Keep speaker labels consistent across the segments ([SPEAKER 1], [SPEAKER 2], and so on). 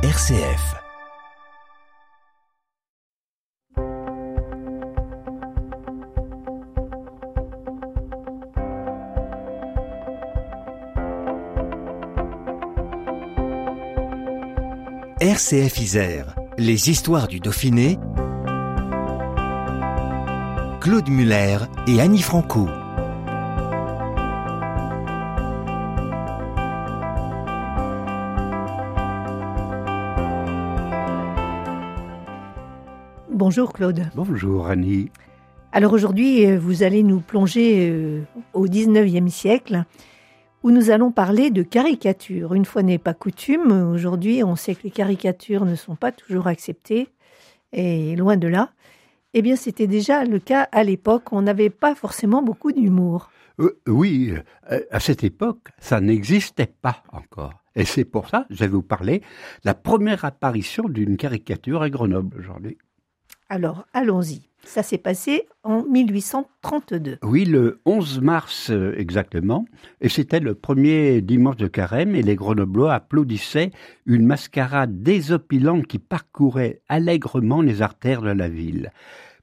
[SPEAKER 1] RCF. RCF Isère, les histoires du Dauphiné. Claude Muller et Annie Franco.
[SPEAKER 2] Bonjour Claude.
[SPEAKER 3] Bonjour Annie.
[SPEAKER 2] Alors aujourd'hui, euh, vous allez nous plonger euh, au 19e siècle où nous allons parler de caricatures. Une fois n'est pas coutume, aujourd'hui on sait que les caricatures ne sont pas toujours acceptées et loin de là. Eh bien c'était déjà le cas à l'époque, on n'avait pas forcément beaucoup d'humour.
[SPEAKER 3] Euh, oui, à cette époque, ça n'existait pas encore. Et c'est pour ça, je vais vous parler, la première apparition d'une caricature à Grenoble aujourd'hui.
[SPEAKER 2] Alors, allons-y. Ça s'est passé en 1832.
[SPEAKER 3] Oui, le 11 mars euh, exactement. Et c'était le premier dimanche de carême et les Grenoblois applaudissaient une mascarade désopilante qui parcourait allègrement les artères de la ville.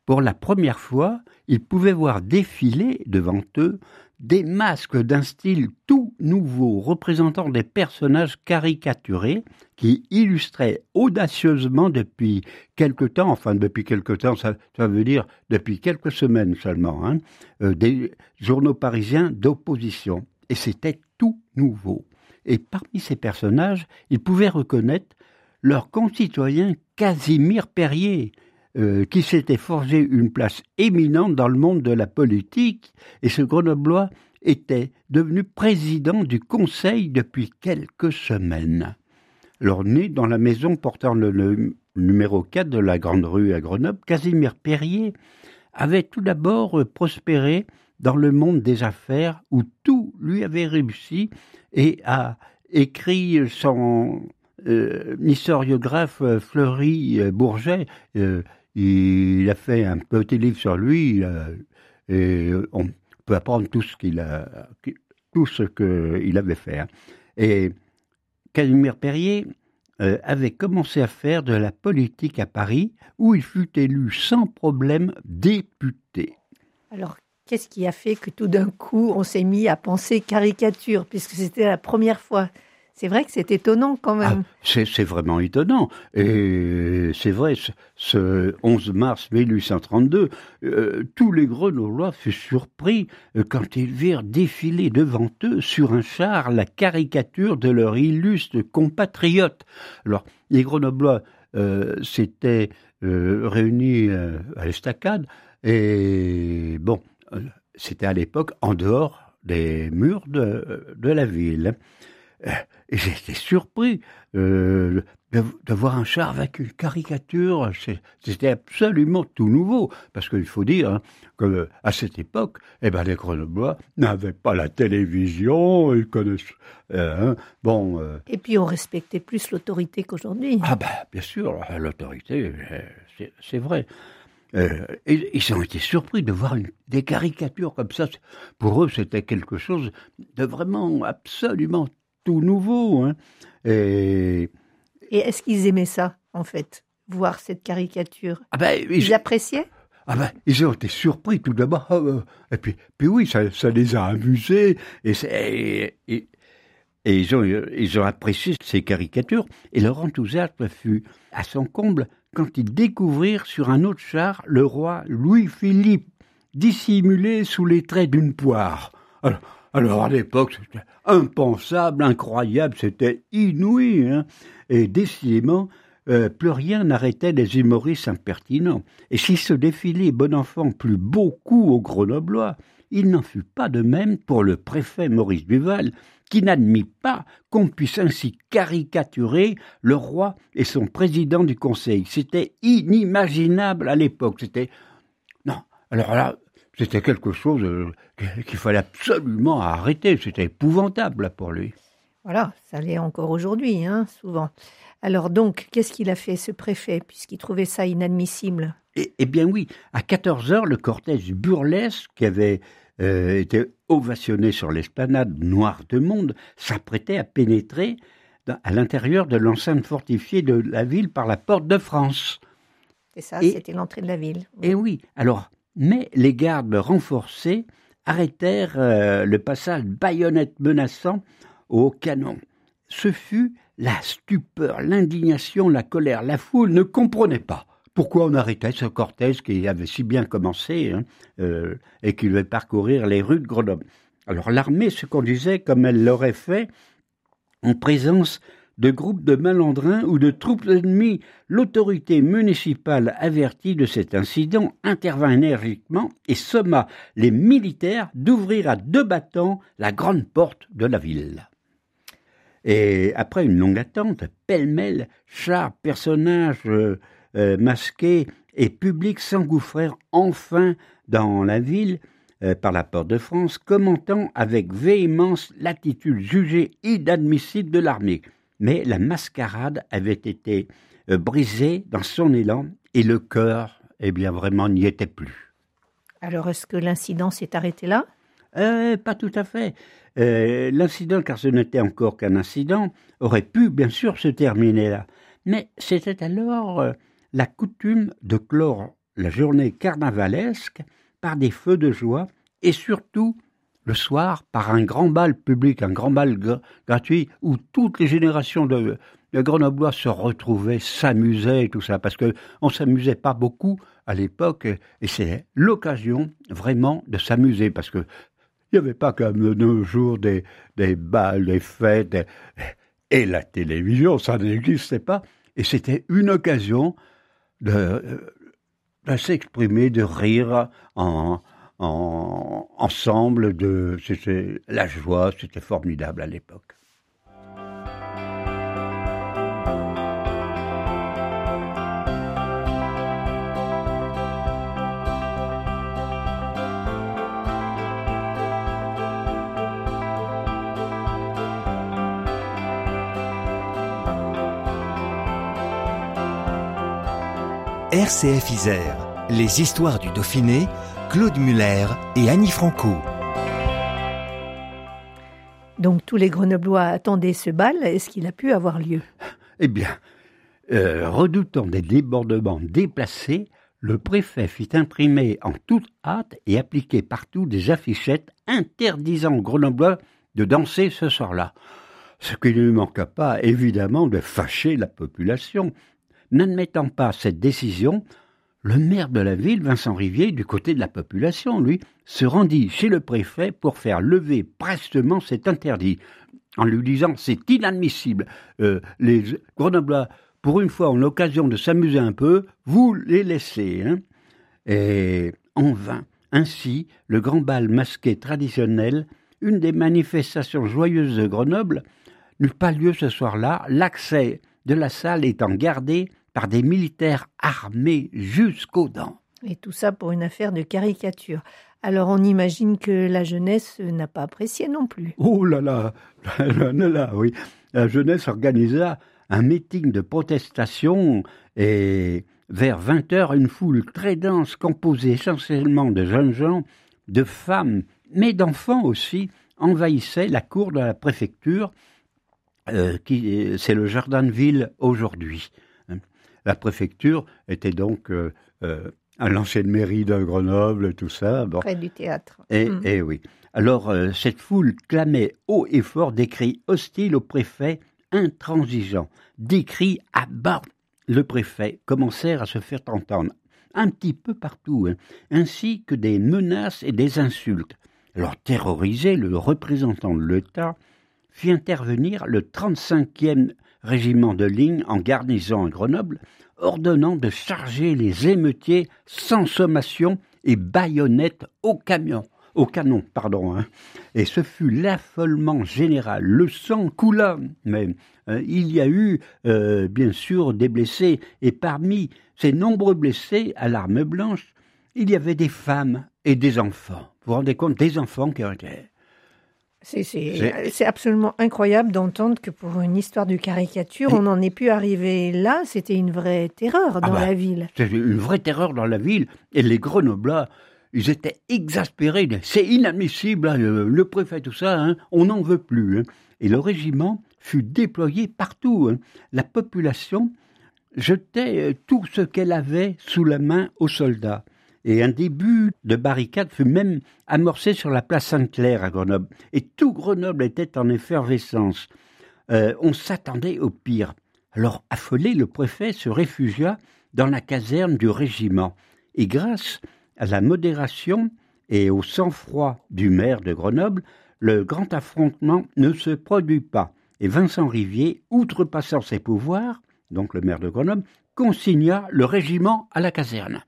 [SPEAKER 3] Pour la première fois, ils pouvaient voir défiler devant eux des masques d'un style tout nouveau représentant des personnages caricaturés qui illustraient audacieusement depuis quelque temps, enfin depuis quelque temps, ça, veut dire depuis quelques semaines seulement, hein, euh, des journaux parisiens d'opposition. Et c'était tout nouveau. Et parmi ces personnages, ils pouvaient reconnaître leur concitoyen Casimir Perrier, euh, qui s'était forgé une place éminente dans le monde de la politique, et ce Grenoblois était devenu président du Conseil depuis quelques semaines. Alors, né dans la maison portant le, numéro 4 de la Grande Rue à Grenoble, Casimir Perrier avait tout d'abord prospéré dans le monde des affaires où tout lui avait réussi et a écrit son euh, historiographe Fleury Bourget euh, il a fait un petit livre sur lui euh, et on peut apprendre tout ce qu'il a, tout ce avait fait. Hein. Et Casimir Perrier euh, avait commencé à faire de la politique à Paris, où il fut élu sans problème député.
[SPEAKER 2] Alors, qu'est-ce qui a fait que tout d'un coup on s'est mis à penser caricature, puisque c'était la première fois c'est vrai que c'est étonnant quand même.
[SPEAKER 3] Ah, c'est vraiment étonnant. Et c'est vrai, ce 11 mars 1832, euh, tous les Grenoblois furent surpris euh, quand ils virent défiler devant eux sur un char la caricature de leur illustre compatriote. Alors, les Grenoblois euh, s'étaient réunis à l'estacade et bon, c'était à l'époque en dehors des murs de, de la ville. Euh, et j'étais surpris euh, de, voir un char avec une caricature. C'était absolument tout nouveau. Parce qu'il faut dire hein, qu'à cette époque, eh ben, les Grenoblois n'avaient pas la télévision, ils connaissent. Euh, hein, bon,
[SPEAKER 2] Et puis on respectait plus l'autorité qu'aujourd'hui.
[SPEAKER 3] Ah, ben, bien sûr, l'autorité, c'est vrai. ils ont été surpris de voir une, des caricatures comme ça. Pour eux, c'était quelque chose de vraiment absolument tout nouveau. Hein. Et,
[SPEAKER 2] Et est-ce qu'ils aimaient ça, en fait, voir cette caricature?
[SPEAKER 3] Ah ben,
[SPEAKER 2] Ils appréciaient?
[SPEAKER 3] Ah ben, ils ont été surpris tout d'abord. Ah, euh, et puis, puis oui, ça, ça les a amusés. Et, et, et, et, ils, ont, ils ont apprécié ces caricatures. Et leur enthousiasme fut à son comble quand ils découvrirent sur un autre char le roi Louis-Philippe, dissimulé sous les traits d'une poire. Alors, alors à l'époque, c'était impensable, incroyable, c'était inouï. Hein et décidément, euh, plus rien n'arrêtait les humoristes impertinents. Et si ce défilé bon enfant plut beaucoup aux Grenoblois, il n'en fut pas de même pour le préfet Maurice Duval, qui n'admit pas qu'on puisse ainsi caricaturer le roi et son président du Conseil. C'était inimaginable à l'époque. C'était non. Alors là, c'était quelque chose euh, qu'il fallait absolument arrêter. C'était épouvantable pour lui.
[SPEAKER 2] Voilà, ça l'est encore aujourd'hui, hein, souvent. Alors donc, qu'est-ce qu'il a fait, ce préfet, puisqu'il trouvait ça inadmissible?
[SPEAKER 3] Eh, eh, bien oui, à 14 heures, le cortège burlesque qui avait euh, été ovationné sur l'esplanade noire de monde s'apprêtait à pénétrer à l'intérieur de l'enceinte fortifiée de la ville par la porte de France.
[SPEAKER 2] C'est ça, c'était l'entrée de la ville.
[SPEAKER 3] Et oui, alors, mais les gardes renforcés arrêtèrent euh, le passage baïonnette menaçant au canon. Ce fut la stupeur, l'indignation, la colère. La foule ne comprenait pas pourquoi on arrêtait ce cortège qui avait si bien commencé hein, euh, et qui devait parcourir les rues de Grenoble. Alors l'armée se conduisait comme elle l'aurait fait en présence de groupes de malandrins ou de troupes ennemies. L'autorité municipale avertie de cet incident intervint énergiquement et somma les militaires d'ouvrir à deux battants la grande porte de la ville. Et après une longue attente, pêle-mêle, chars, personnages euh, euh, masqués et publics s'engouffrèrent enfin dans la ville euh, par la porte de France, commentant avec véhémence l'attitude jugée inadmissible de l'armée. Mais la mascarade avait été brisée dans son élan et le cœur, eh bien, vraiment n'y était plus.
[SPEAKER 2] Alors, est-ce que l'incident s'est arrêté là?
[SPEAKER 3] Pas tout à fait. Euh, l'incident, car ce n'était encore qu'un incident, aurait pu bien sûr se terminer là. Mais c'était alors euh, la coutume de clore la journée carnavalesque par des feux de joie et surtout le soir par un grand bal public, un grand bal gratuit où toutes les générations de, Grenoblois se retrouvaient, s'amusaient tout ça, parce que on s'amusait pas beaucoup à l'époque et c'est l'occasion vraiment de s'amuser parce que il n'y avait pas comme de nos jours des, des balles, des fêtes, et la télévision, ça n'existait pas. Et c'était une occasion de, de s'exprimer, de rire en, en, ensemble. De, c'était la joie, c'était formidable à l'époque.
[SPEAKER 1] RCF Isère, les histoires du Dauphiné, Claude Muller et Annie Franco.
[SPEAKER 2] Donc tous les Grenoblois attendaient ce bal. Est-ce qu'il a pu avoir lieu?
[SPEAKER 3] Eh bien, euh, redoutant des débordements déplacés, le préfet fit imprimer en toute hâte et appliquer partout des affichettes interdisant aux Grenoblois de danser ce soir-là. Ce qui ne manqua pas, évidemment, de fâcher la population, N'admettant pas cette décision, le maire de la ville, Vincent Rivier, du côté de la population, lui, se rendit chez le préfet pour faire lever prestement cet interdit, en lui disant c'est inadmissible. Euh, les Grenoblois, pour une fois, ont l'occasion de s'amuser un peu, vous les laissez. Hein. Et en vain. Ainsi, le grand bal masqué traditionnel, une des manifestations joyeuses de Grenoble, n'eut pas lieu ce soir-là, l'accès de la salle étant gardé par des militaires armés jusqu'aux dents.
[SPEAKER 2] Et tout ça pour une affaire de caricature. Alors on imagine que la jeunesse n'a pas apprécié non plus.
[SPEAKER 3] Oh là là, là, là, oui. La jeunesse organisa un meeting de protestation et vers 20 heures, une foule très dense composée essentiellement de jeunes gens, de femmes, mais d'enfants aussi, envahissait la cour de la préfecture, euh, qui c'est le jardin de ville aujourd'hui. La préfecture était donc euh, euh, à l'ancienne mairie de Grenoble, tout ça.
[SPEAKER 2] Bon. Près du théâtre.
[SPEAKER 3] Et, mm. et oui. Alors, euh, cette foule clamait haut et fort des cris hostiles au préfet, intransigeants. Des cris à bas. Le préfet commencèrent à se faire entendre, un petit peu partout, hein, ainsi que des menaces et des insultes. Alors, terrorisé, le représentant de l'État fit intervenir le 35e régiment de ligne en garnison à Grenoble, ordonnant de charger les émeutiers sans sommation et baïonnettes au camion, au canon, pardon. Hein. Et ce fut l'affolement général. Le sang coula, mais euh, il y a eu euh, bien sûr des blessés, et parmi ces nombreux blessés à l'arme blanche, il y avait des femmes et des enfants. Vous vous rendez compte des enfants qui ont
[SPEAKER 2] c'est absolument incroyable d'entendre que pour une histoire de caricature, on en est pu arriver là. C'était une vraie terreur dans ah bah, la ville.
[SPEAKER 3] C'était une vraie terreur dans la ville. Et les Grenoblois, ils étaient exaspérés. C'est inadmissible, hein, le, préfet, tout ça, hein, on n'en veut plus. Hein. Et le régiment fut déployée partout. La population jetait euh, tout ce qu'elle avait sous la main aux soldats. Et un début de barricade fut même amorcé sur la place Sainte-Claire à Grenoble. Et tout Grenoble était en effervescence. Euh, on s'attendait au pire. Alors, affolé, le préfet se réfugia dans la caserne du régiment. Et grâce à la modération et au sang-froid du maire de Grenoble, le grand affrontement ne se produit pas. Et Vincent Rivier, outrepassant ses pouvoirs, donc le maire de Grenoble, consigna le régiment à la caserne.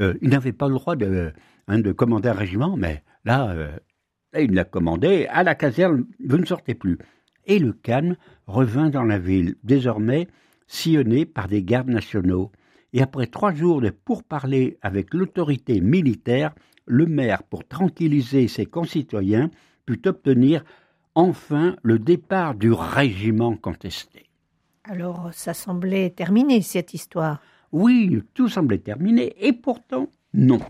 [SPEAKER 3] Euh, il n'avait pas le droit de, hein, de, commander un régiment, mais là, euh, il l'a commandé à la caserne, vous ne sortez plus. Et le calme revint dans la ville, désormais sillonné par des gardes nationaux. Et après trois jours de pourparlers avec l'autorité militaire, le maire, pour tranquilliser ses concitoyens, put obtenir enfin le départ du régiment contesté.
[SPEAKER 2] Alors, ça semblait terminé, cette histoire.
[SPEAKER 3] Oui, tout semblait terminé, et pourtant non,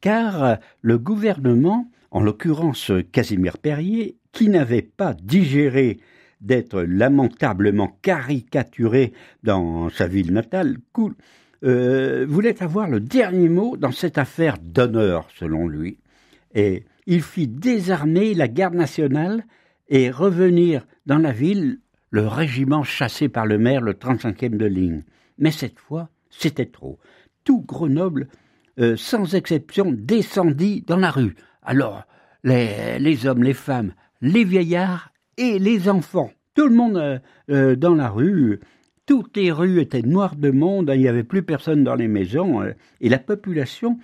[SPEAKER 3] car le gouvernement, en l'occurrence Casimir Perrier, qui n'avait pas digéré d'être lamentablement caricaturé dans sa ville natale, euh, voulait avoir le dernier mot dans cette affaire d'honneur, selon lui. Et il fit désarmer la garde nationale et revenir dans la ville le régiment chassé par le maire, le 35e de ligne. Mais cette fois, c'était trop. Tout Grenoble, euh, sans exception, descendit dans la rue. Alors, les, hommes, les femmes, les vieillards et les enfants, tout le monde euh, euh, dans la rue, toutes les rues étaient noires de monde, il n'y avait plus personne dans les maisons, et la population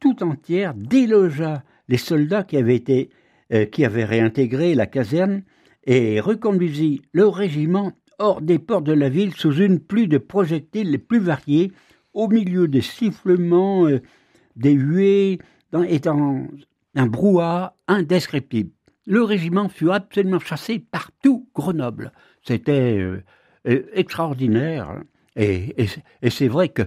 [SPEAKER 3] tout entière délogea les soldats qui avaient été qui avaient réintégré la caserne et reconduisit le régiment hors des portes de la ville sous une pluie de projectiles les plus variés, au milieu des sifflements, euh, des huées, dans, et dans un brouhaha indescriptible. Le régiment fut absolument chassé par tout Grenoble. C'était euh, euh, extraordinaire. Hein. Et, c'est vrai que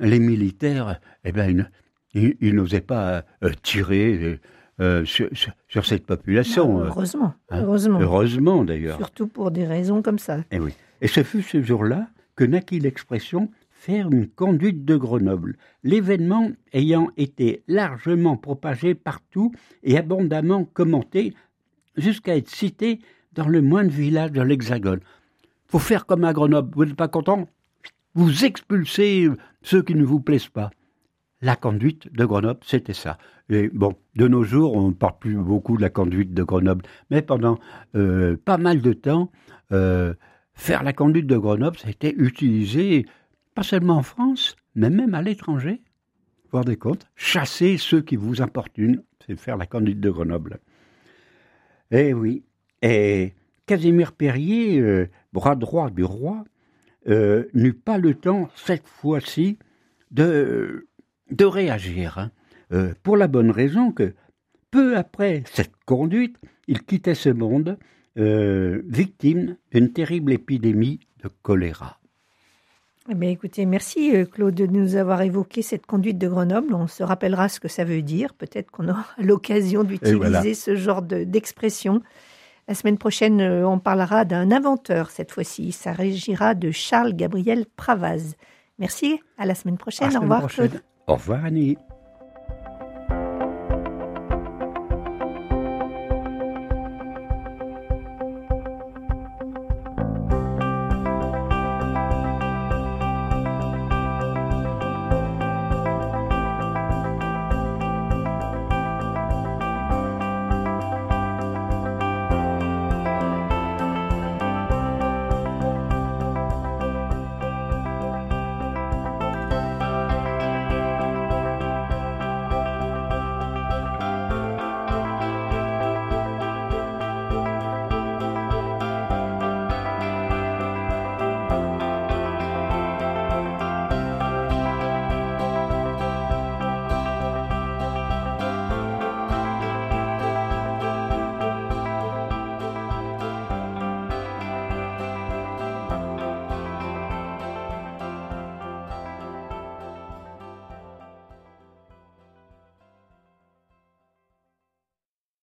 [SPEAKER 3] les militaires, eh ben, ils, n'osaient pas tirer euh, sur, cette population.
[SPEAKER 2] Euh, heureusement, hein. heureusement.
[SPEAKER 3] Heureusement d'ailleurs.
[SPEAKER 2] Surtout pour des raisons comme ça.
[SPEAKER 3] Et, eh oui. Et ce fut ce jour-là que naquit l'expression faire une conduite de Grenoble, l'événement ayant été largement propagé partout et abondamment commenté jusqu'à être cité dans le moindre village de l'Hexagone. Faut faire comme à Grenoble, vous n'êtes pas content? Vous expulsez ceux qui ne vous plaisent pas. La conduite de Grenoble, c'était ça. Bon, de nos jours, on ne parle plus beaucoup de la conduite de Grenoble, mais pendant euh, pas mal de temps, euh, faire la conduite de Grenoble, été utilisé pas seulement en France, mais même à l'étranger. Vous vous rendez Chasser ceux qui vous importunent, c'est faire la conduite de Grenoble. Eh oui. Et Casimir Perrier, euh, bras droit du roi, n'eut pas le temps, cette fois-ci, de, de réagir. Hein. Euh, pour la bonne raison que peu après cette conduite, il quittait ce monde euh, victime d'une terrible épidémie de choléra.
[SPEAKER 2] Eh écoutez, merci euh, Claude de nous avoir évoqué cette conduite de Grenoble. On se rappellera ce que ça veut dire. Peut-être qu'on aura l'occasion d'utiliser ce genre d'expression. la semaine prochaine, on parlera d'un inventeur cette fois-ci. Il s'agira de Charles Gabriel Pravaz. Merci. À la semaine prochaine. Au revoir
[SPEAKER 3] Claude. Au revoir Annie.